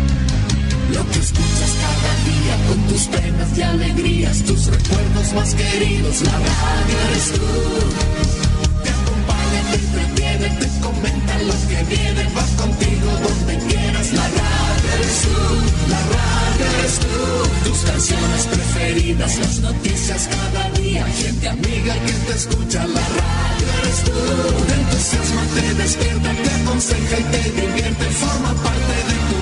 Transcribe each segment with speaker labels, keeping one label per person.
Speaker 1: Lo que escuchas cada día con tus penas y alegrías, tus recuerdos más queridos, la radio eres tú. Te acompaña, te entretiene, te comenta lo que viene, va contigo donde quieras, la radio eres tú, la radio eres tú. Tus canciones preferidas, las noticias cada día, gente amiga que te escucha, la radio eres tú. Te entusiasma, te despierta, te aconseja y te divierte, forma parte de tu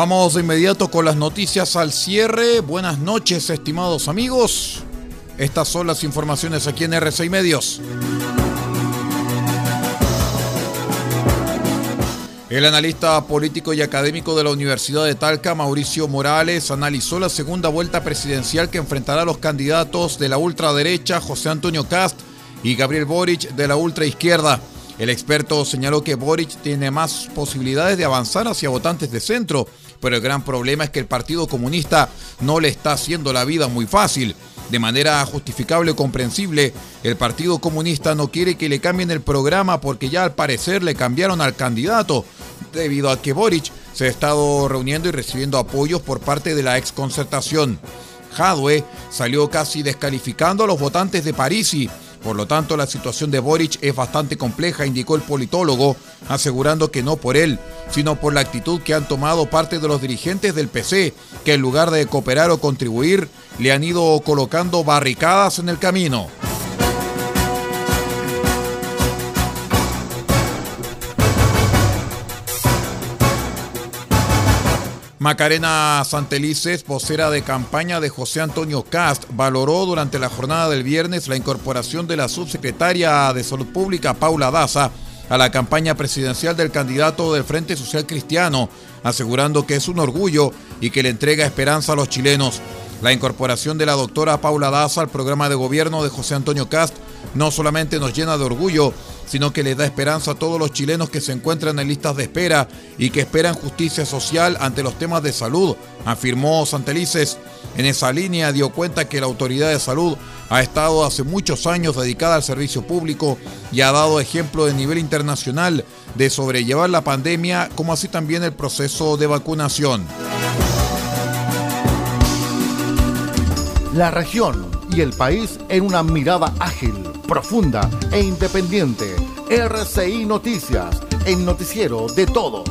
Speaker 2: Vamos de inmediato con las noticias al cierre. Buenas noches, estimados amigos. Estas son las informaciones aquí en R6 Medios. El analista político y académico de la Universidad de Talca, Mauricio Morales, analizó la segunda vuelta presidencial que enfrentará a los candidatos de la ultraderecha, José Antonio Cast y Gabriel Boric de la ultraizquierda. El experto señaló que Boric tiene más posibilidades de avanzar hacia votantes de centro, pero el gran problema es que el Partido Comunista no le está haciendo la vida muy fácil. De manera justificable o comprensible, el Partido Comunista no quiere que le cambien el programa porque ya al parecer le cambiaron al candidato, debido a que Boric se ha estado reuniendo y recibiendo apoyos por parte de la exconcertación. Jadwe salió casi descalificando a los votantes de Parisi por lo tanto, la situación de Boric es bastante compleja, indicó el politólogo, asegurando que no por él, sino por la actitud que han tomado parte de los dirigentes del PC, que en lugar de cooperar o contribuir, le han ido colocando barricadas en el camino. Macarena Santelices, vocera de campaña de José Antonio Cast, valoró durante la jornada del viernes la incorporación de la subsecretaria de Salud Pública, Paula Daza, a la campaña presidencial del candidato del Frente Social Cristiano, asegurando que es un orgullo y que le entrega esperanza a los chilenos. La incorporación de la doctora Paula Daza al programa de gobierno de José Antonio Cast no solamente nos llena de orgullo, sino que le da esperanza a todos los chilenos que se encuentran en listas de espera y que esperan justicia social ante los temas de salud, afirmó Santelices. En esa línea dio cuenta que la autoridad de salud ha estado hace muchos años dedicada al servicio público y ha dado ejemplo de nivel internacional de sobrellevar la pandemia, como así también el proceso de vacunación.
Speaker 3: La región y el país en una mirada ágil, profunda e independiente. RCI Noticias, el noticiero de todos.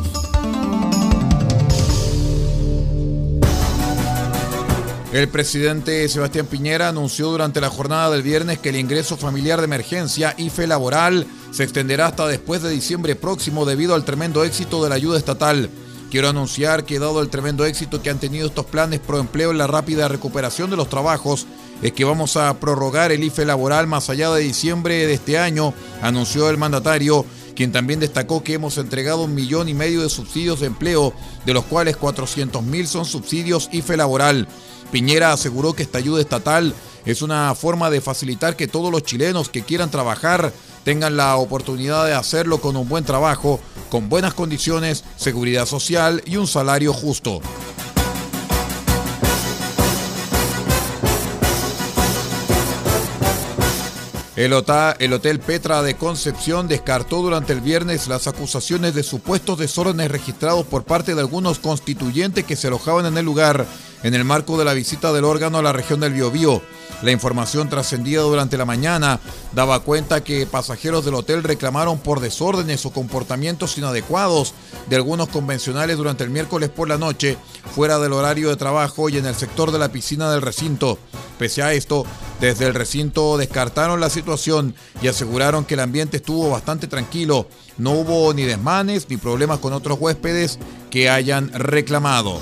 Speaker 2: El presidente Sebastián Piñera anunció durante la jornada del viernes que el ingreso familiar de emergencia IFE laboral se extenderá hasta después de diciembre próximo debido al tremendo éxito de la ayuda estatal. Quiero anunciar que dado el tremendo éxito que han tenido estos planes pro empleo en la rápida recuperación de los trabajos, es que vamos a prorrogar el IFE laboral más allá de diciembre de este año, anunció el mandatario, quien también destacó que hemos entregado un millón y medio de subsidios de empleo, de los cuales 400 mil son subsidios IFE laboral. Piñera aseguró que esta ayuda estatal es una forma de facilitar que todos los chilenos que quieran trabajar tengan la oportunidad de hacerlo con un buen trabajo, con buenas condiciones, seguridad social y un salario justo. El, Hotel Petra de Concepción descartó durante el viernes las acusaciones de supuestos desórdenes registrados por parte de algunos constituyentes que se alojaban en el lugar en el marco de la visita del órgano a la región del Biobío. La información trascendida durante la mañana daba cuenta que pasajeros del hotel reclamaron por desórdenes o comportamientos inadecuados de algunos convencionales durante el miércoles por la noche, fuera del horario de trabajo y en el sector de la piscina del recinto. Pese a esto, desde el recinto descartaron la situación y aseguraron que el ambiente estuvo bastante tranquilo. No hubo ni desmanes ni problemas con otros huéspedes que hayan reclamado.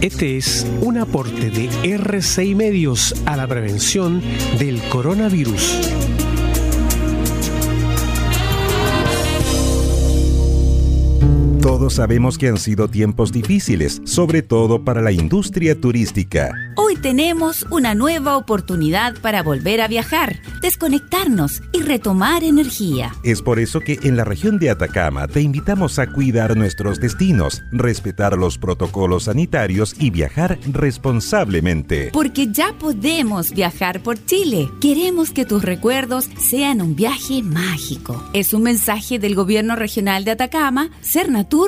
Speaker 4: Este es un aporte de RCI Medios a la prevención del coronavirus.
Speaker 5: Todos sabemos que han sido tiempos difíciles, sobre todo para la industria turística.
Speaker 6: Hoy tenemos una nueva oportunidad para volver a viajar, desconectarnos y retomar energía.
Speaker 5: Es por eso que en la región de Atacama te invitamos a cuidar nuestros destinos, respetar los protocolos sanitarios y viajar responsablemente.
Speaker 6: Porque ya podemos viajar por Chile. Queremos que tus recuerdos sean un viaje mágico. Es un mensaje del Gobierno Regional de Atacama, Cernatur,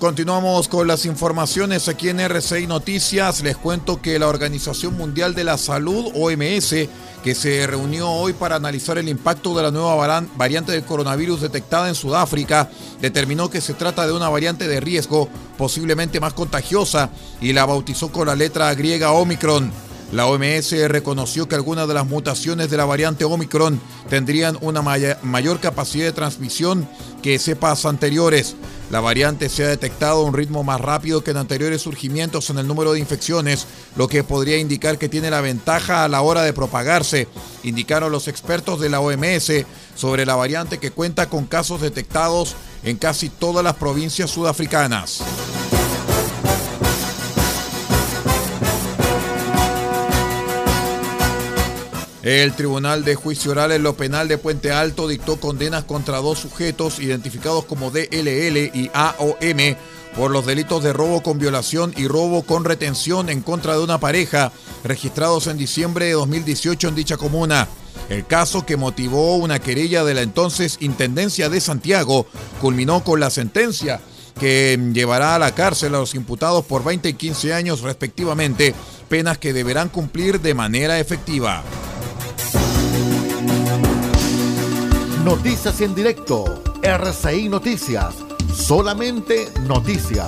Speaker 2: Continuamos con las informaciones aquí en RCI Noticias. Les cuento que la Organización Mundial de la Salud, OMS, que se reunió hoy para analizar el impacto de la nueva variante del coronavirus detectada en Sudáfrica, determinó que se trata de una variante de riesgo posiblemente más contagiosa y la bautizó con la letra griega Omicron. La OMS reconoció que algunas de las mutaciones de la variante Omicron tendrían una mayor capacidad de transmisión que cepas anteriores. La variante se ha detectado a un ritmo más rápido que en anteriores surgimientos en el número de infecciones, lo que podría indicar que tiene la ventaja a la hora de propagarse, indicaron los expertos de la OMS sobre la variante que cuenta con casos detectados en casi todas las provincias sudafricanas. El Tribunal de Juicio Oral en lo Penal de Puente Alto dictó condenas contra dos sujetos identificados como DLL y AOM por los delitos de robo con violación y robo con retención en contra de una pareja registrados en diciembre de 2018 en dicha comuna. El caso que motivó una querella de la entonces Intendencia de Santiago culminó con la sentencia que llevará a la cárcel a los imputados por 20 y 15 años respectivamente, penas que deberán cumplir de manera efectiva.
Speaker 3: Noticias en directo. RCI Noticias. Solamente noticias.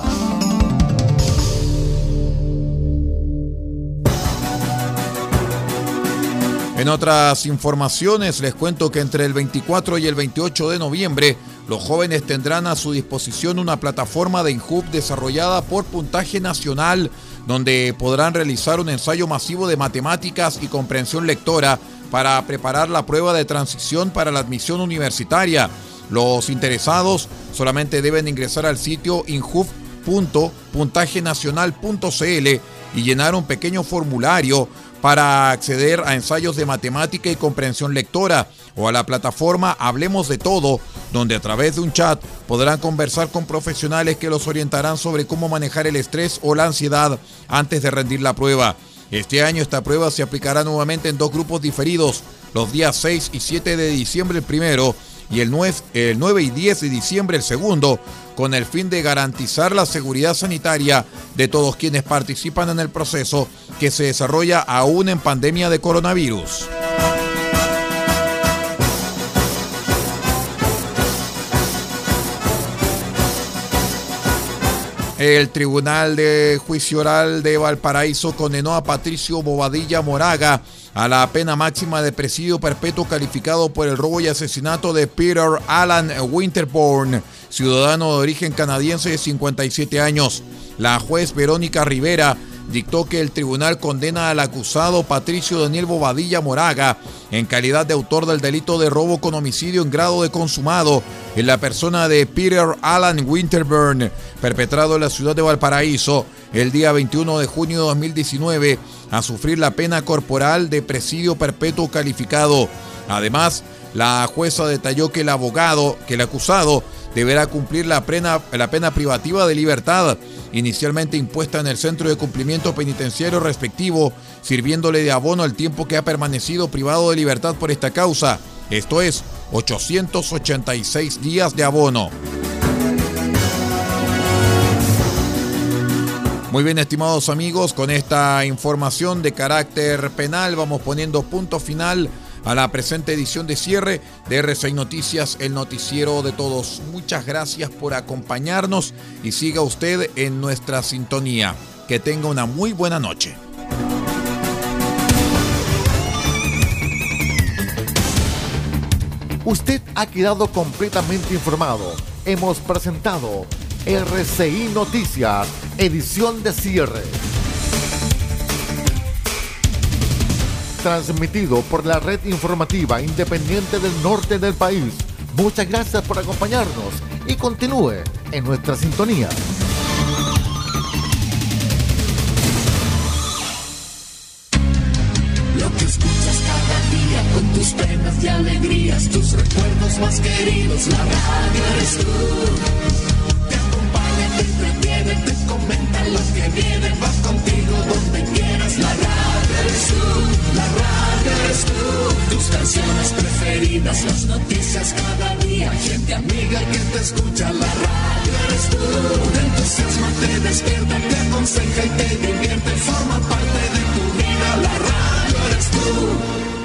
Speaker 2: En otras informaciones les cuento que entre el 24 y el 28 de noviembre los jóvenes tendrán a su disposición una plataforma de INJUB desarrollada por Puntaje Nacional donde podrán realizar un ensayo masivo de matemáticas y comprensión lectora para preparar la prueba de transición para la admisión universitaria. Los interesados solamente deben ingresar al sitio injuf.puntagenacional.cl y llenar un pequeño formulario para acceder a ensayos de matemática y comprensión lectora o a la plataforma Hablemos de Todo, donde a través de un chat podrán conversar con profesionales que los orientarán sobre cómo manejar el estrés o la ansiedad antes de rendir la prueba. Este año esta prueba se aplicará nuevamente en dos grupos diferidos, los días 6 y 7 de diciembre el primero y el 9, el 9 y 10 de diciembre el segundo, con el fin de garantizar la seguridad sanitaria de todos quienes participan en el proceso que se desarrolla aún en pandemia de coronavirus. El Tribunal de Juicio Oral de Valparaíso condenó a Patricio Bobadilla Moraga a la pena máxima de presidio perpetuo calificado por el robo y asesinato de Peter Alan Winterborn, ciudadano de origen canadiense de 57 años. La juez Verónica Rivera dictó que el tribunal condena al acusado Patricio Daniel Bobadilla Moraga en calidad de autor del delito de robo con homicidio en grado de consumado en la persona de Peter Alan Winterburn, perpetrado en la ciudad de Valparaíso el día 21 de junio de 2019, a sufrir la pena corporal de presidio perpetuo calificado. Además, la jueza detalló que el abogado, que el acusado, deberá cumplir la pena, la pena privativa de libertad inicialmente impuesta en el centro de cumplimiento penitenciario respectivo, sirviéndole de abono el tiempo que ha permanecido privado de libertad por esta causa, esto es 886 días de abono. Muy bien, estimados amigos, con esta información de carácter penal vamos poniendo punto final a la presente edición de cierre de R6 Noticias, el noticiero de todos. Muchas gracias por acompañarnos y siga usted en nuestra sintonía. Que tenga una muy buena noche.
Speaker 3: Usted ha quedado completamente informado. Hemos presentado RCI Noticias, edición de cierre. Transmitido por la red informativa independiente del norte del país. Muchas gracias por acompañarnos y continúe en nuestra sintonía.
Speaker 1: Lo que escuchas cada día con tus penas y alegrías, tus recuerdos más queridos, la radio eres tú. Te acompaña, te entretiene, te comenta lo que viene, vas contigo donde las noticias cada día, gente amiga que te escucha, la radio eres tú. Te entusiasma, te despierta, te aconseja y te divierte, forma parte de tu vida, la radio eres tú.